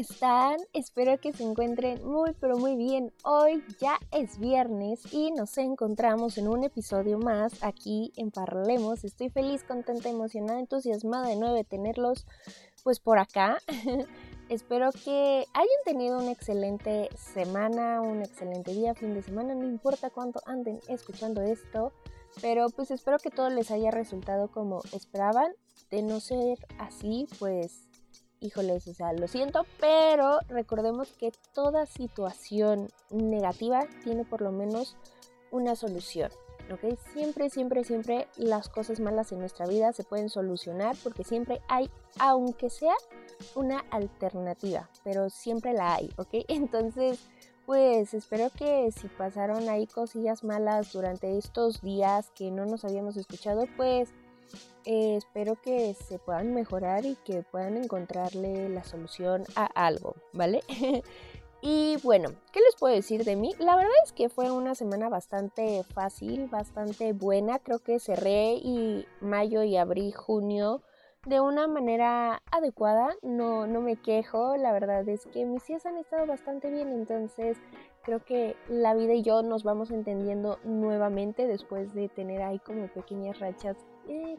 Están? Espero que se encuentren muy, pero muy bien. Hoy ya es viernes y nos encontramos en un episodio más aquí en Parlemos. Estoy feliz, contenta, emocionada, entusiasmada de nuevo de tenerlos pues por acá. Espero que hayan tenido una excelente semana, un excelente día, fin de semana, no importa cuánto anden escuchando esto, pero pues espero que todo les haya resultado como esperaban. De no ser así, pues híjoles, o sea, lo siento, pero recordemos que toda situación negativa tiene por lo menos una solución. ¿ok? Siempre, siempre, siempre las cosas malas en nuestra vida se pueden solucionar porque siempre hay, aunque sea una alternativa, pero siempre la hay, ¿ok? Entonces, pues espero que si pasaron ahí cosillas malas durante estos días que no nos habíamos escuchado, pues eh, espero que se puedan mejorar y que puedan encontrarle la solución a algo, ¿vale? y bueno, ¿qué les puedo decir de mí? La verdad es que fue una semana bastante fácil, bastante buena. Creo que cerré y mayo y abrí junio de una manera adecuada. No, no me quejo. La verdad es que mis días han estado bastante bien. Entonces creo que la vida y yo nos vamos entendiendo nuevamente después de tener ahí como pequeñas rachas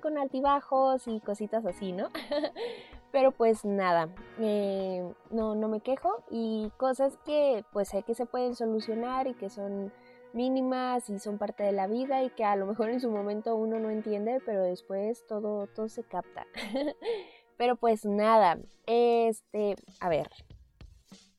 con altibajos y cositas así, ¿no? Pero pues nada, no, no me quejo y cosas que pues sé que se pueden solucionar y que son mínimas y son parte de la vida y que a lo mejor en su momento uno no entiende, pero después todo, todo se capta. pero pues nada, este, a ver,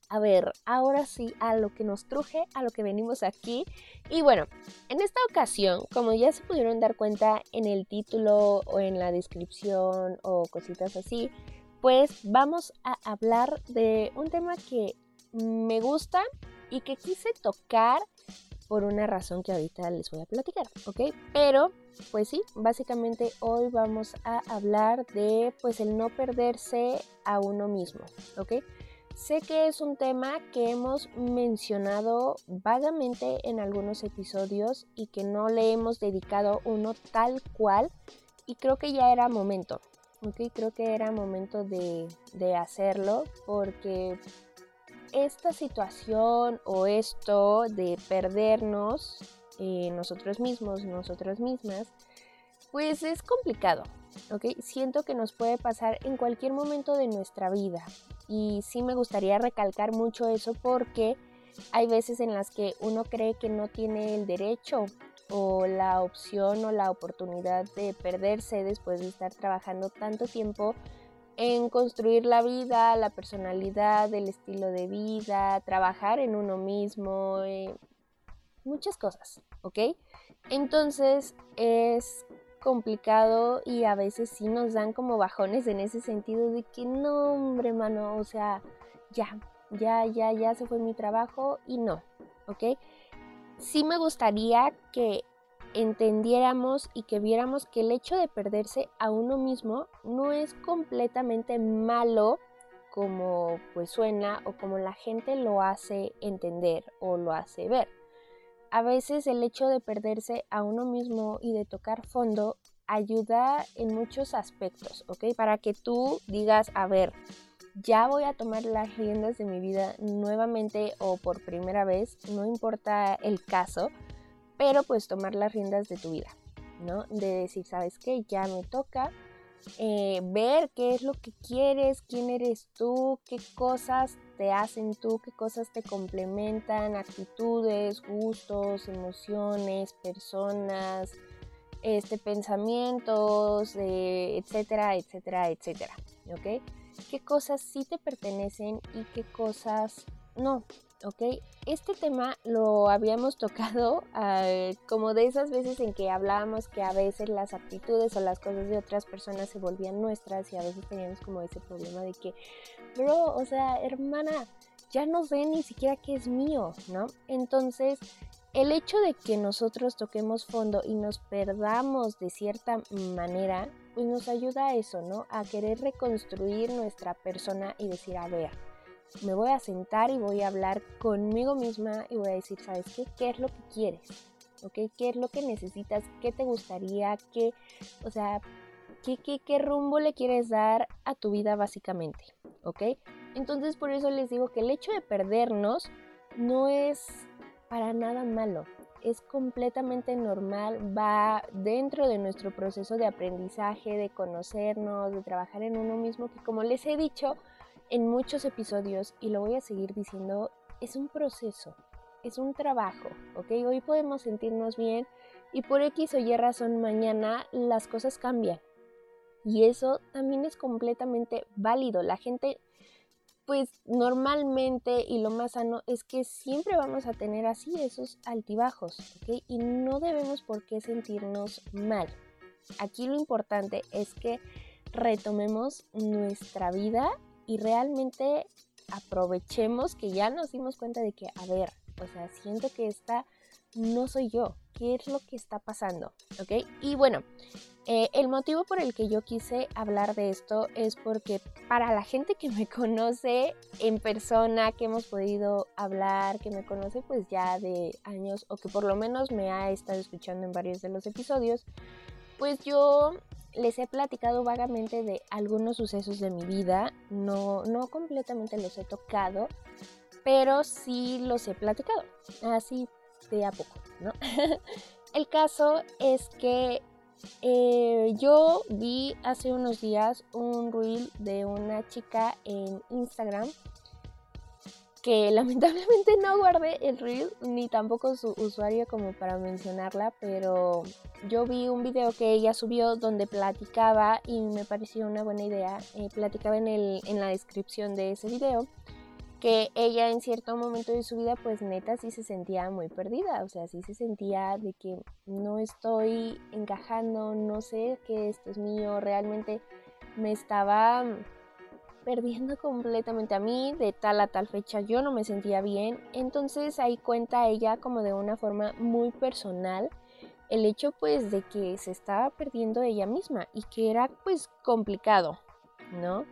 a ver, ahora sí a lo que nos truje, a lo que venimos aquí. Y bueno, en esta ocasión, como ya se pudieron dar cuenta en el título o en la descripción o cositas así, pues vamos a hablar de un tema que me gusta y que quise tocar por una razón que ahorita les voy a platicar, ¿ok? Pero, pues sí, básicamente hoy vamos a hablar de, pues, el no perderse a uno mismo, ¿ok? Sé que es un tema que hemos mencionado vagamente en algunos episodios y que no le hemos dedicado uno tal cual y creo que ya era momento, ¿ok? Creo que era momento de, de hacerlo porque esta situación o esto de perdernos eh, nosotros mismos, nosotras mismas, pues es complicado, ¿ok? Siento que nos puede pasar en cualquier momento de nuestra vida y sí me gustaría recalcar mucho eso porque hay veces en las que uno cree que no tiene el derecho o la opción o la oportunidad de perderse después de estar trabajando tanto tiempo en construir la vida, la personalidad, el estilo de vida, trabajar en uno mismo, eh, muchas cosas, ¿ok? Entonces es complicado y a veces sí nos dan como bajones en ese sentido de que no, hombre, mano, o sea, ya, ya, ya, ya se fue mi trabajo y no, ¿ok? Sí me gustaría que entendiéramos y que viéramos que el hecho de perderse a uno mismo no es completamente malo como pues suena o como la gente lo hace entender o lo hace ver. A veces el hecho de perderse a uno mismo y de tocar fondo ayuda en muchos aspectos, ¿ok? Para que tú digas, a ver, ya voy a tomar las riendas de mi vida nuevamente o por primera vez, no importa el caso, pero pues tomar las riendas de tu vida, ¿no? De decir, ¿sabes qué? Ya me toca eh, ver qué es lo que quieres, quién eres tú, qué cosas te hacen tú, qué cosas te complementan, actitudes, gustos, emociones, personas, este, pensamientos, eh, etcétera, etcétera, etcétera, ¿ok? ¿Qué cosas sí te pertenecen y qué cosas no? ¿Ok? Este tema lo habíamos tocado ah, como de esas veces en que hablábamos que a veces las actitudes o las cosas de otras personas se volvían nuestras y a veces teníamos como ese problema de que, bro, o sea, hermana, ya no sé ni siquiera qué es mío, ¿no? Entonces, el hecho de que nosotros toquemos fondo y nos perdamos de cierta manera, pues nos ayuda a eso, ¿no? A querer reconstruir nuestra persona y decir, a ver, me voy a sentar y voy a hablar conmigo misma y voy a decir, ¿sabes qué? ¿Qué es lo que quieres? ¿Qué es lo que necesitas? ¿Qué te gustaría? ¿Qué, o sea, qué, qué, qué rumbo le quieres dar a tu vida básicamente? ¿Ok? Entonces por eso les digo que el hecho de perdernos no es para nada malo. Es completamente normal, va dentro de nuestro proceso de aprendizaje, de conocernos, de trabajar en uno mismo, que como les he dicho en muchos episodios y lo voy a seguir diciendo, es un proceso, es un trabajo, ¿ok? Hoy podemos sentirnos bien y por X o Y razón mañana las cosas cambian. Y eso también es completamente válido. La gente pues normalmente y lo más sano es que siempre vamos a tener así esos altibajos, ¿ok? Y no debemos por qué sentirnos mal. Aquí lo importante es que retomemos nuestra vida y realmente aprovechemos que ya nos dimos cuenta de que, a ver, o sea, siento que esta no soy yo, qué es lo que está pasando, ¿ok? Y bueno, eh, el motivo por el que yo quise hablar de esto es porque para la gente que me conoce en persona, que hemos podido hablar, que me conoce pues ya de años o que por lo menos me ha estado escuchando en varios de los episodios, pues yo les he platicado vagamente de algunos sucesos de mi vida, no, no completamente los he tocado, pero sí los he platicado, así de a poco, ¿no? El caso es que eh, yo vi hace unos días un reel de una chica en Instagram que lamentablemente no guardé el reel ni tampoco su usuario como para mencionarla, pero yo vi un video que ella subió donde platicaba y me pareció una buena idea. Eh, platicaba en, el, en la descripción de ese video que ella en cierto momento de su vida pues neta sí se sentía muy perdida, o sea, sí se sentía de que no estoy encajando, no sé que esto es mío, realmente me estaba perdiendo completamente a mí, de tal a tal fecha yo no me sentía bien, entonces ahí cuenta ella como de una forma muy personal el hecho pues de que se estaba perdiendo ella misma y que era pues complicado, ¿no?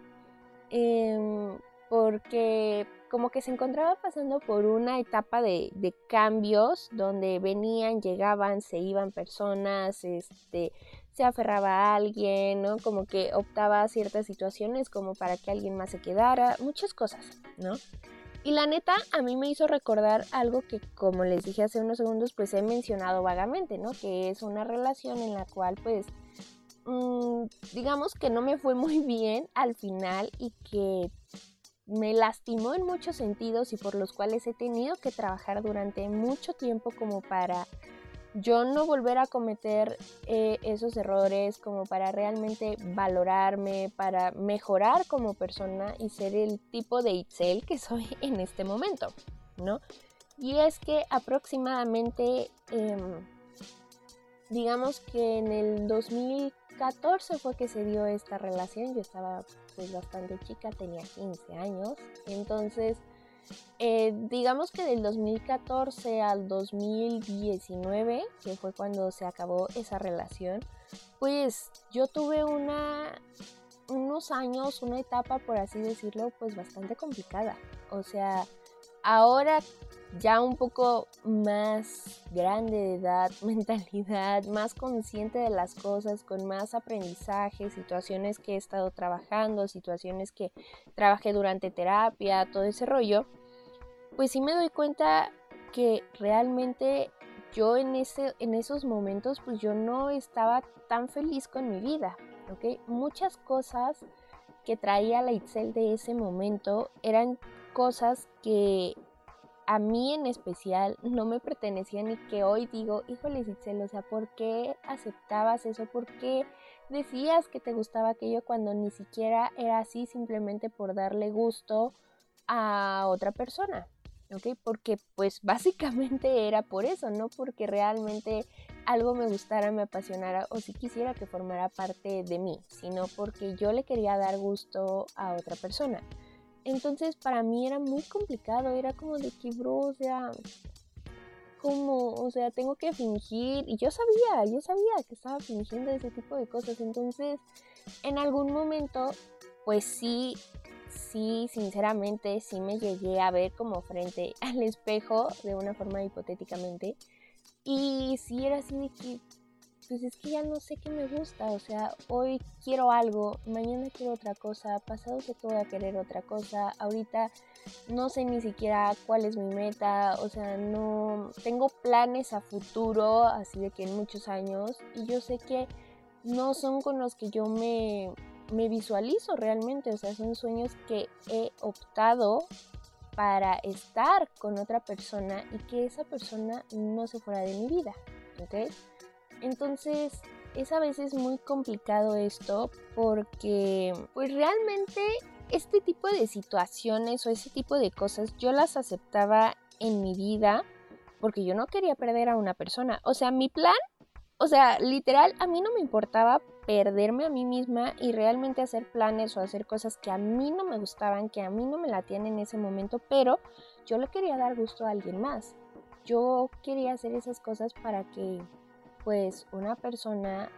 Eh, porque como que se encontraba pasando por una etapa de, cambios donde venían, llegaban, se iban personas, este, se aferraba a alguien, ¿no? Como que optaba a ciertas situaciones como para que alguien más se quedara, muchas cosas, ¿no? Y la neta a mí me hizo recordar algo que como les dije hace unos segundos pues he mencionado vagamente, ¿no? Que es una relación en la cual pues mm, digamos que no me fue muy bien al final y que me lastimó en muchos sentidos y por los cuales he tenido que trabajar durante mucho tiempo como para yo no volver a cometer eh, esos errores, como para realmente valorarme, para mejorar como persona y ser el tipo de Itzel que soy en este momento, ¿no? Y es que aproximadamente, em, digamos que en el 2014 fue que se dio esta relación, yo estaba pues bastante chica, tenía 15 años. Entonces, eh, digamos que del 2014 al 2019, que fue cuando se acabó esa relación, pues yo tuve una, unos años, una etapa, por así decirlo, pues bastante complicada. O sea, ahora ya un poco más grande de edad, mentalidad, más consciente de las cosas, con más aprendizaje, situaciones que he estado trabajando, situaciones que trabajé durante terapia, todo ese rollo, pues sí me doy cuenta que realmente yo en, ese, en esos momentos pues yo no estaba tan feliz con mi vida, ¿ok? Muchas cosas que traía la Itzel de ese momento eran cosas que a mí en especial no me pertenecía ni que hoy digo, híjole Itzel, o sea, ¿por qué aceptabas eso? ¿Por qué decías que te gustaba aquello cuando ni siquiera era así simplemente por darle gusto a otra persona? ¿Ok? Porque pues básicamente era por eso, no porque realmente algo me gustara, me apasionara o si quisiera que formara parte de mí, sino porque yo le quería dar gusto a otra persona. Entonces para mí era muy complicado, era como de que, bro, o sea, como, o sea, tengo que fingir. Y yo sabía, yo sabía que estaba fingiendo ese tipo de cosas. Entonces, en algún momento, pues sí, sí, sinceramente, sí me llegué a ver como frente al espejo, de una forma hipotéticamente. Y sí era así de que, pues es que ya no sé qué me gusta, o sea, hoy quiero algo, mañana quiero otra cosa, pasado sé que voy a querer otra cosa, ahorita no sé ni siquiera cuál es mi meta, o sea, no tengo planes a futuro, así de que en muchos años, y yo sé que no son con los que yo me, me visualizo realmente, o sea, son sueños que he optado para estar con otra persona y que esa persona no se fuera de mi vida, ¿ok? Entonces es a veces muy complicado esto porque pues realmente este tipo de situaciones o ese tipo de cosas yo las aceptaba en mi vida porque yo no quería perder a una persona. O sea, mi plan, o sea, literal, a mí no me importaba perderme a mí misma y realmente hacer planes o hacer cosas que a mí no me gustaban, que a mí no me latían en ese momento, pero yo le quería dar gusto a alguien más. Yo quería hacer esas cosas para que pues una persona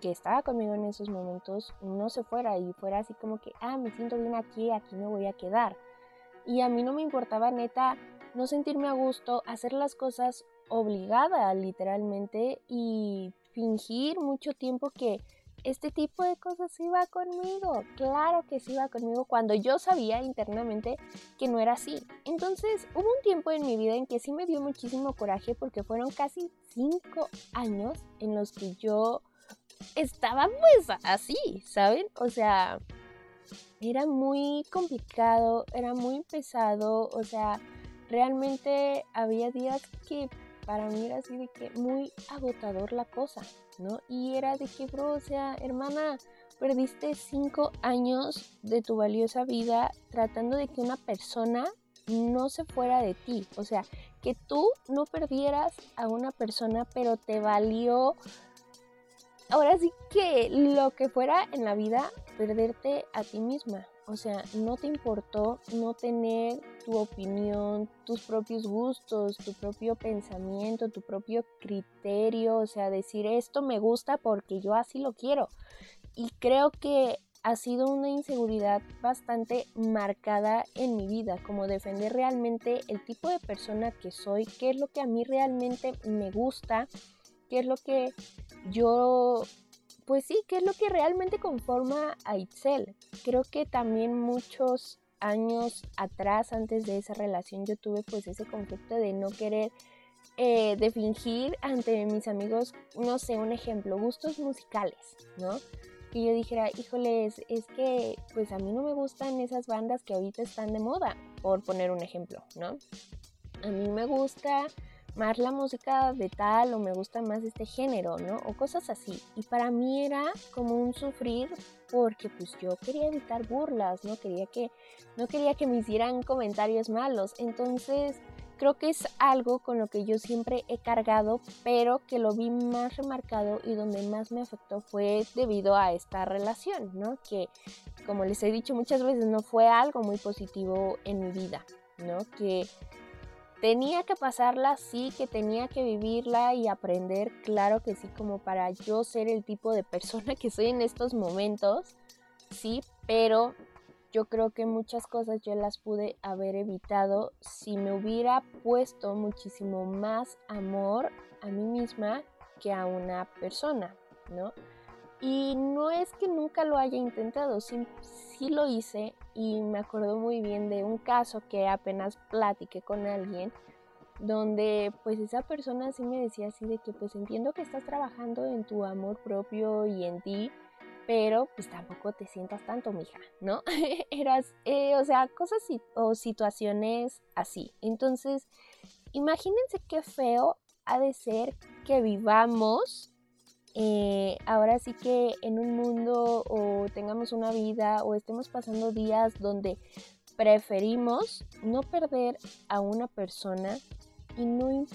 que estaba conmigo en esos momentos no se fuera y fuera así como que, ah, me siento bien aquí, aquí me voy a quedar. Y a mí no me importaba neta no sentirme a gusto, hacer las cosas obligada literalmente y fingir mucho tiempo que este tipo de cosas iba conmigo. Claro que sí iba conmigo cuando yo sabía internamente que no era así. Entonces hubo un tiempo en mi vida en que sí me dio muchísimo coraje porque fueron casi cinco años en los que yo estaba pues así, ¿saben? O sea, era muy complicado, era muy pesado, o sea, realmente había días que para mí era así de que muy agotador la cosa, ¿no? Y era de que, bro, o sea, hermana, perdiste cinco años de tu valiosa vida tratando de que una persona no se fuera de ti, o sea, que tú no perdieras a una persona, pero te valió ahora sí que lo que fuera en la vida, perderte a ti misma. O sea, no te importó no tener tu opinión, tus propios gustos, tu propio pensamiento, tu propio criterio. O sea, decir esto me gusta porque yo así lo quiero. Y creo que ha sido una inseguridad bastante marcada en mi vida, como defender realmente el tipo de persona que soy, qué es lo que a mí realmente me gusta, qué es lo que yo pues sí, qué es lo que realmente conforma a Itzel. Creo que también muchos años atrás, antes de esa relación, yo tuve pues ese conflicto de no querer, eh, de fingir ante mis amigos, no sé, un ejemplo, gustos musicales, ¿no? Que yo dijera, híjoles, es que pues a mí no me gustan esas bandas que ahorita están de moda, por poner un ejemplo, ¿no? A mí me gusta más la música de tal o me gusta más este género, ¿no? O cosas así. Y para mí era como un sufrir porque pues yo quería evitar burlas, no quería que no quería que me hicieran comentarios malos. Entonces, creo que es algo con lo que yo siempre he cargado, pero que lo vi más remarcado y donde más me afectó fue debido a esta relación, ¿no? Que como les he dicho muchas veces no fue algo muy positivo en mi vida, ¿no? Que tenía que pasarla, sí, que tenía que vivirla y aprender, claro que sí, como para yo ser el tipo de persona que soy en estos momentos, sí, pero yo creo que muchas cosas yo las pude haber evitado si me hubiera puesto muchísimo más amor a mí misma que a una persona, ¿no? Y no es que nunca lo haya intentado, sí, sí, lo hice y me acuerdo muy bien de un caso que apenas platiqué con alguien donde pues esa persona sí me decía así de que pues entiendo que estás trabajando en tu amor propio y en ti, pero pues tampoco te sientas tanto, mija, ¿no? Eras, eh, o sea, cosas o situaciones así. Entonces, imagínense qué feo ha de ser que vivamos eh, ahora sí que en un mundo o tengamos una vida o estemos pasando días donde preferimos no perder a una persona y no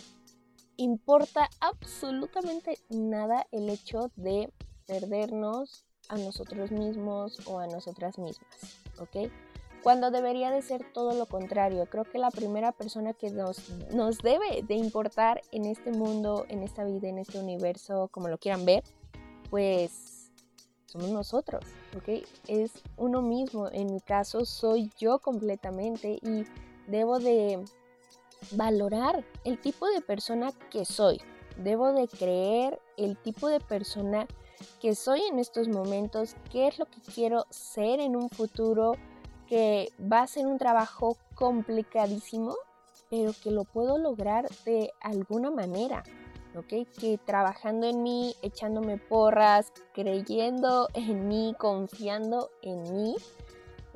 importa absolutamente nada el hecho de perdernos a nosotros mismos o a nosotras mismas, ¿ok? Cuando debería de ser todo lo contrario. Creo que la primera persona que nos, nos debe de importar en este mundo, en esta vida, en este universo, como lo quieran ver, pues somos nosotros, ¿ok? Es uno mismo, en mi caso soy yo completamente y debo de valorar el tipo de persona que soy. Debo de creer el tipo de persona que soy en estos momentos, qué es lo que quiero ser en un futuro, que va a ser un trabajo complicadísimo, pero que lo puedo lograr de alguna manera. ¿ok? Que trabajando en mí, echándome porras, creyendo en mí, confiando en mí,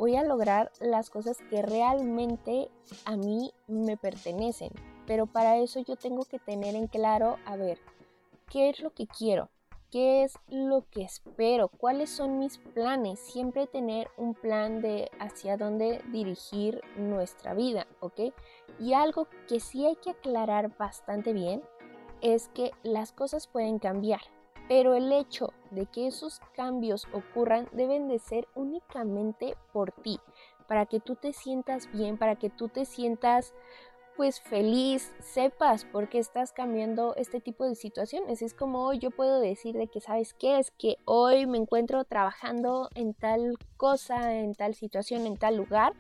voy a lograr las cosas que realmente a mí me pertenecen. Pero para eso yo tengo que tener en claro, a ver, ¿qué es lo que quiero? ¿Qué es lo que espero? ¿Cuáles son mis planes? Siempre tener un plan de hacia dónde dirigir nuestra vida, ¿ok? Y algo que sí hay que aclarar bastante bien es que las cosas pueden cambiar, pero el hecho de que esos cambios ocurran deben de ser únicamente por ti, para que tú te sientas bien, para que tú te sientas pues feliz, sepas por qué estás cambiando este tipo de situaciones. Es como yo puedo decir de que, ¿sabes qué? Es que hoy me encuentro trabajando en tal cosa, en tal situación, en tal lugar.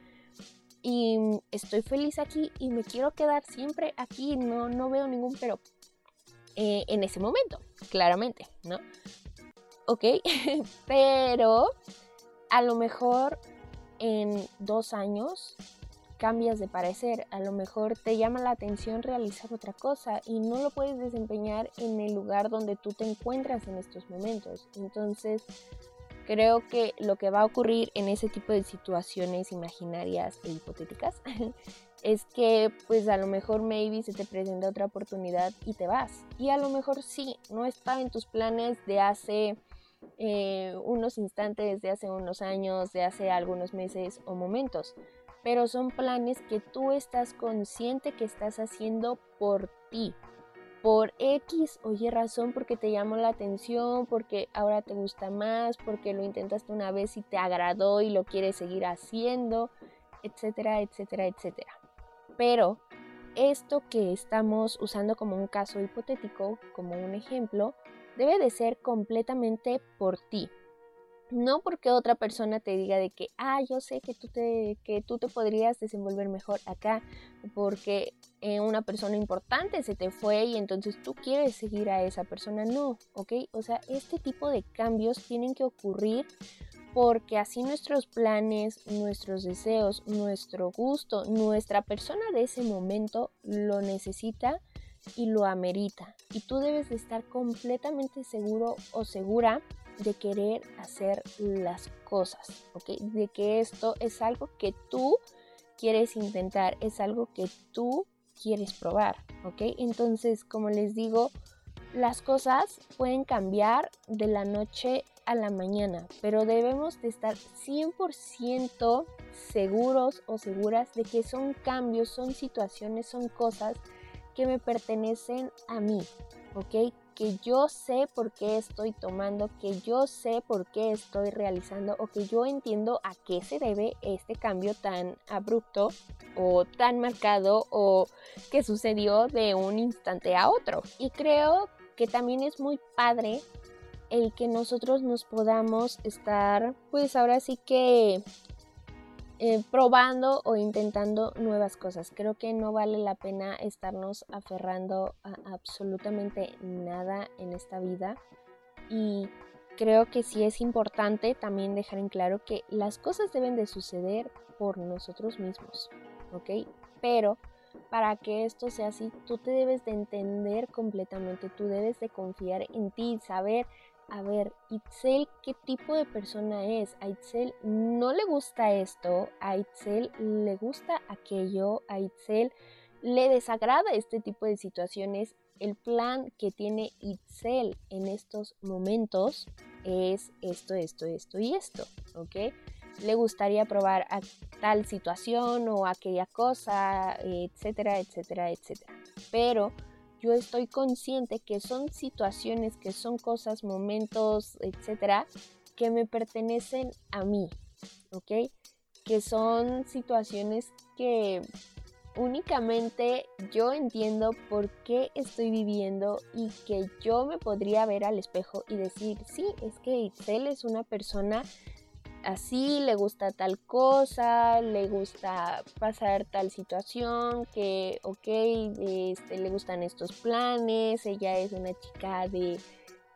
Y estoy feliz aquí y me quiero quedar siempre aquí. No, no veo ningún pero eh, en ese momento, claramente, ¿no? Ok, pero a lo mejor en dos años cambias de parecer, a lo mejor te llama la atención realizar otra cosa y no lo puedes desempeñar en el lugar donde tú te encuentras en estos momentos. Entonces, creo que lo que va a ocurrir en ese tipo de situaciones imaginarias e hipotéticas es que pues a lo mejor maybe se te presenta otra oportunidad y te vas. Y a lo mejor sí, no está en tus planes de hace eh, unos instantes, de hace unos años, de hace algunos meses o momentos pero son planes que tú estás consciente que estás haciendo por ti, por X o Y razón, porque te llamó la atención, porque ahora te gusta más, porque lo intentaste una vez y te agradó y lo quieres seguir haciendo, etcétera, etcétera, etcétera. Pero esto que estamos usando como un caso hipotético, como un ejemplo, debe de ser completamente por ti, no porque otra persona te diga de que, ah, yo sé que tú te, que tú te podrías desenvolver mejor acá, porque eh, una persona importante se te fue y entonces tú quieres seguir a esa persona, no, ¿ok? O sea, este tipo de cambios tienen que ocurrir porque así nuestros planes, nuestros deseos, nuestro gusto, nuestra persona de ese momento lo necesita y lo amerita. Y tú debes de estar completamente seguro o segura de querer hacer las cosas, ¿ok? De que esto es algo que tú quieres intentar, es algo que tú quieres probar, ¿ok? Entonces, como les digo, las cosas pueden cambiar de la noche a la mañana, pero debemos de estar 100% seguros o seguras de que son cambios, son situaciones, son cosas que me pertenecen a mí, ¿ok? Que yo sé por qué estoy tomando, que yo sé por qué estoy realizando o que yo entiendo a qué se debe este cambio tan abrupto o tan marcado o que sucedió de un instante a otro. Y creo que también es muy padre el que nosotros nos podamos estar, pues ahora sí que eh, probando o intentando nuevas cosas. Creo que no vale la pena estarnos aferrando a absolutamente nada en esta vida y creo que sí es importante también dejar en claro que las cosas deben de suceder por nosotros mismos, ¿ok? Pero para que esto sea así, tú te debes de entender completamente, tú debes de confiar en ti, saber a ver, Itzel, ¿qué tipo de persona es? A Itzel no le gusta esto, a Itzel le gusta aquello, a Itzel le desagrada este tipo de situaciones. El plan que tiene Itzel en estos momentos es esto, esto, esto y esto, ¿ok? Le gustaría probar tal situación o aquella cosa, etcétera, etcétera, etcétera. Pero yo estoy consciente que son situaciones, que son cosas, momentos, etcétera, que me pertenecen a mí, ¿ok? que son situaciones que únicamente yo entiendo por qué estoy viviendo y que yo me podría ver al espejo y decir, sí, es que Itzel es una persona así, le gusta tal cosa, le gusta pasar tal situación, que, ok, este, le gustan estos planes, ella es una chica de,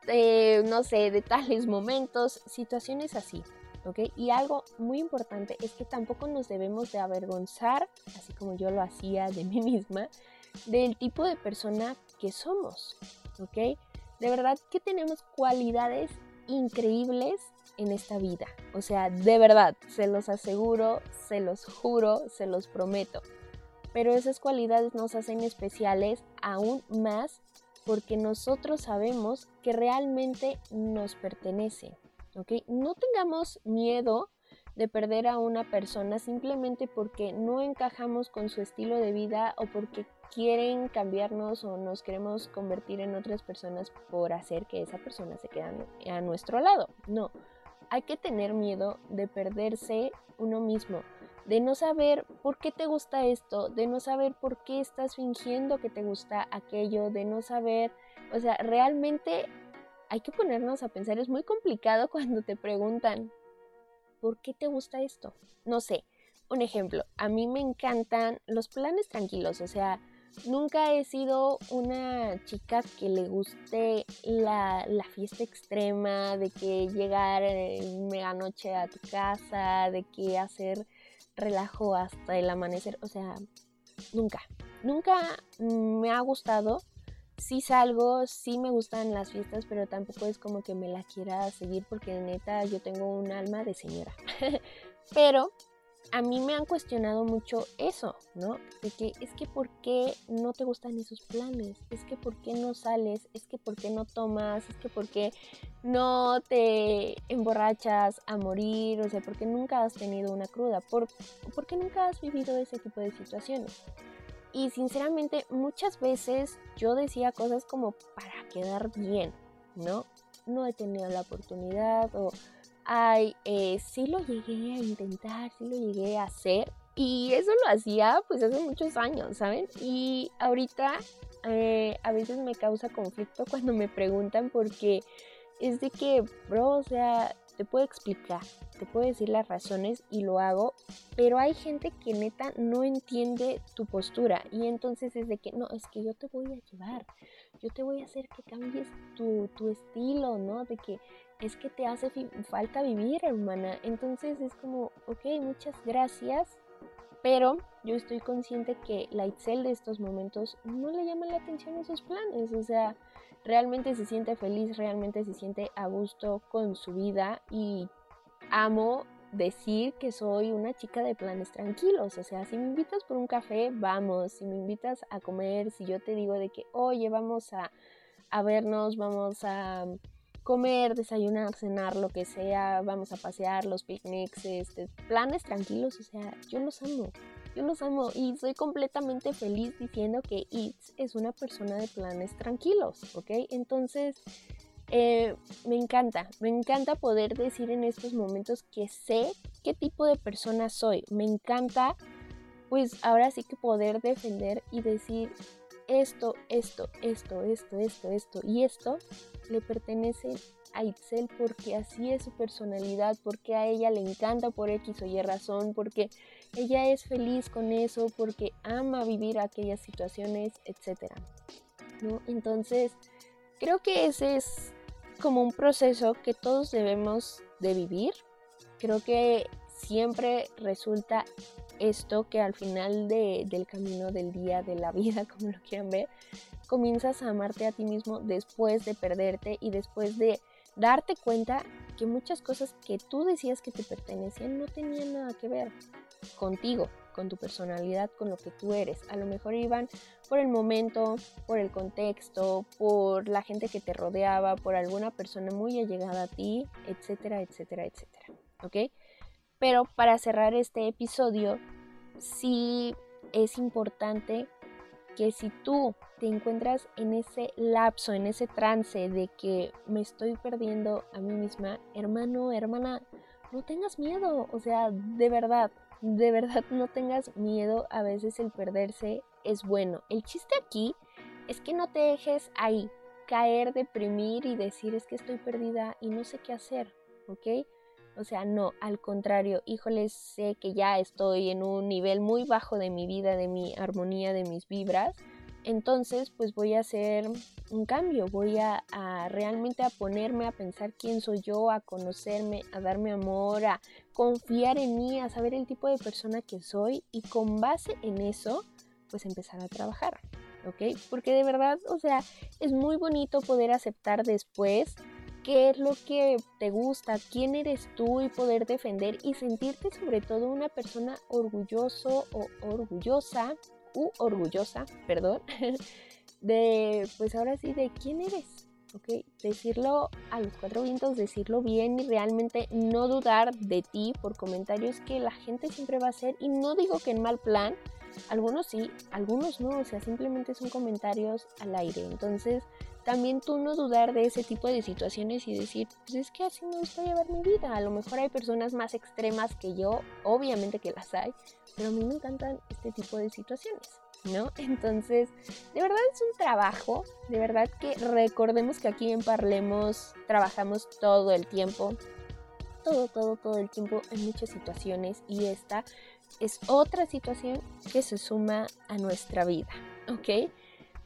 de, no sé, de tales momentos, situaciones así. ¿ok? Y algo muy importante es que tampoco nos debemos de avergonzar, así como yo lo hacía de mí misma, del tipo de persona que somos, ¿ok? De verdad que tenemos cualidades increíbles en esta vida. O sea, de verdad, se los aseguro, se los juro, se los prometo. Pero esas cualidades nos hacen especiales aún más porque nosotros sabemos que realmente nos pertenecen. ¿ok? No tengamos miedo de perder a una persona simplemente porque no encajamos con su estilo de vida o porque quieren cambiarnos o nos queremos convertir en otras personas por hacer que esa persona se quede a nuestro lado. No, hay que tener miedo de perderse uno mismo, de no saber por qué te gusta esto, de no saber por qué estás fingiendo que te gusta aquello, de no saber, o sea, realmente hay que ponernos a pensar, es muy complicado cuando te preguntan, ¿por qué te gusta esto? No sé, un ejemplo, a mí me encantan los planes tranquilos, o sea, nunca he sido una chica que le guste la, fiesta extrema, de que llegar en noche a tu casa, de que hacer relajo hasta el amanecer, o sea, nunca, nunca me ha gustado sí salgo, sí me gustan las fiestas, pero tampoco es como que me la quiera seguir porque neta yo tengo un alma de señora. pero a mí me han cuestionado mucho eso, ¿no? De que es que por qué no te gustan esos planes, es que por qué no sales, es que por qué no tomas, es que por qué no te emborrachas a morir, o sea, por qué nunca has tenido una cruda, por, por qué nunca has vivido ese tipo de situaciones. Y sinceramente muchas veces yo decía cosas como para quedar bien, ¿no? No he tenido la oportunidad o, ay, eh, sí lo llegué a intentar, sí lo llegué a hacer. Y eso lo hacía pues hace muchos años, ¿saben? Y ahorita eh, a veces me causa conflicto cuando me preguntan porque es de que, bro, o sea, te puedo explicar, te puedo decir las razones y lo hago, pero hay gente que neta no entiende tu postura y entonces es de que no, es que yo te voy a llevar, yo te voy a hacer que cambies tu, tu estilo, ¿no? De que es que te hace falta vivir, hermana. Entonces es como, ok, muchas gracias, pero yo estoy consciente que la Itzel de estos momentos no le llama la atención esos planes, o sea realmente se siente feliz, realmente se siente a gusto con su vida y amo decir que soy una chica de planes tranquilos, o sea, si me invitas por un café, vamos, si me invitas a comer, si yo te digo de que, oye, vamos a, a vernos, vamos a comer, desayunar, cenar, lo que sea, vamos a pasear, los picnics, este, planes tranquilos, o sea, yo los amo, yo los amo y soy completamente feliz diciendo que Itz es una persona de planes tranquilos, ¿ok? Entonces, eh, me encanta, me encanta poder decir en estos momentos que sé qué tipo de persona soy. Me encanta, pues ahora sí que poder defender y decir esto, esto, esto, esto, esto, esto y esto le pertenece a Itzel porque así es su personalidad, porque a ella le encanta por X o Y razón, porque ella es feliz con eso, porque ama vivir aquellas situaciones, etc. ¿no? Entonces, creo que ese es como un proceso que todos debemos de vivir. Creo que siempre resulta esto que al final del camino del día, de la vida, como lo quieran ver, comienzas a amarte a ti mismo después de perderte y después de darte cuenta que muchas cosas que tú decías que te pertenecían no tenían nada que ver contigo, con tu personalidad, con lo que tú eres. A lo mejor iban por el momento, por el contexto, por la gente que te rodeaba, por alguna persona muy allegada a ti, etcétera, etcétera, etcétera. ¿Ok? Pero para cerrar este episodio, sí es importante que si tú te encuentras en ese lapso, en ese trance de que me estoy perdiendo a mí misma, hermano, hermana, no tengas miedo, o sea, de verdad, de verdad no tengas miedo, a veces el perderse es bueno. El chiste aquí es que no te dejes ahí caer, deprimir y decir es que estoy perdida y no sé qué hacer, ¿ok? O sea, no, al contrario, híjole, sé que ya estoy en un nivel muy bajo de mi vida, de mi armonía, de mis vibras. Entonces, pues voy a hacer un cambio, voy a, a, realmente a ponerme a pensar quién soy yo, a conocerme, a darme amor, a confiar en mí, a saber el tipo de persona que soy y con base en eso, pues empezar a trabajar, ¿ok? Porque de verdad, o sea, es muy bonito poder aceptar después qué es lo que te gusta, quién eres tú y poder defender y sentirte sobre todo una persona orgulloso o orgullosa u orgullosa, perdón, de pues ahora sí de quién eres, ¿ok? Decirlo a los cuatro vientos, decirlo bien y realmente no dudar de ti por comentarios que la gente siempre va a hacer y no digo que en mal plan, algunos sí, algunos no, o sea, simplemente son comentarios al aire, entonces también tú no dudar de ese tipo de situaciones y decir, pues es que así me gusta llevar mi vida. A lo mejor hay personas más extremas que yo, obviamente que las hay, pero a mí me encantan este tipo de situaciones, ¿no? Entonces, de verdad es un trabajo, de verdad que recordemos que aquí en Parlemos trabajamos todo el tiempo, todo, todo, todo el tiempo en muchas situaciones y esta es otra situación que se suma a nuestra vida, ¿ok?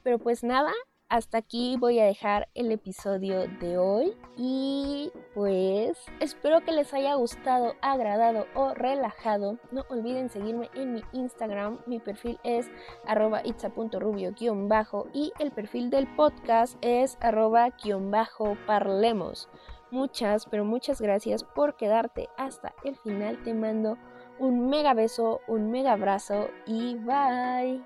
Pero pues nada, hasta aquí voy a dejar el episodio de hoy y pues espero que les haya gustado, agradado o relajado. No olviden seguirme en mi Instagram, mi perfil es arroba itza.rubio-bajo y el perfil del podcast es arroba-parlemos. Muchas, pero muchas gracias por quedarte hasta el final. Te mando un mega beso, un mega abrazo y bye.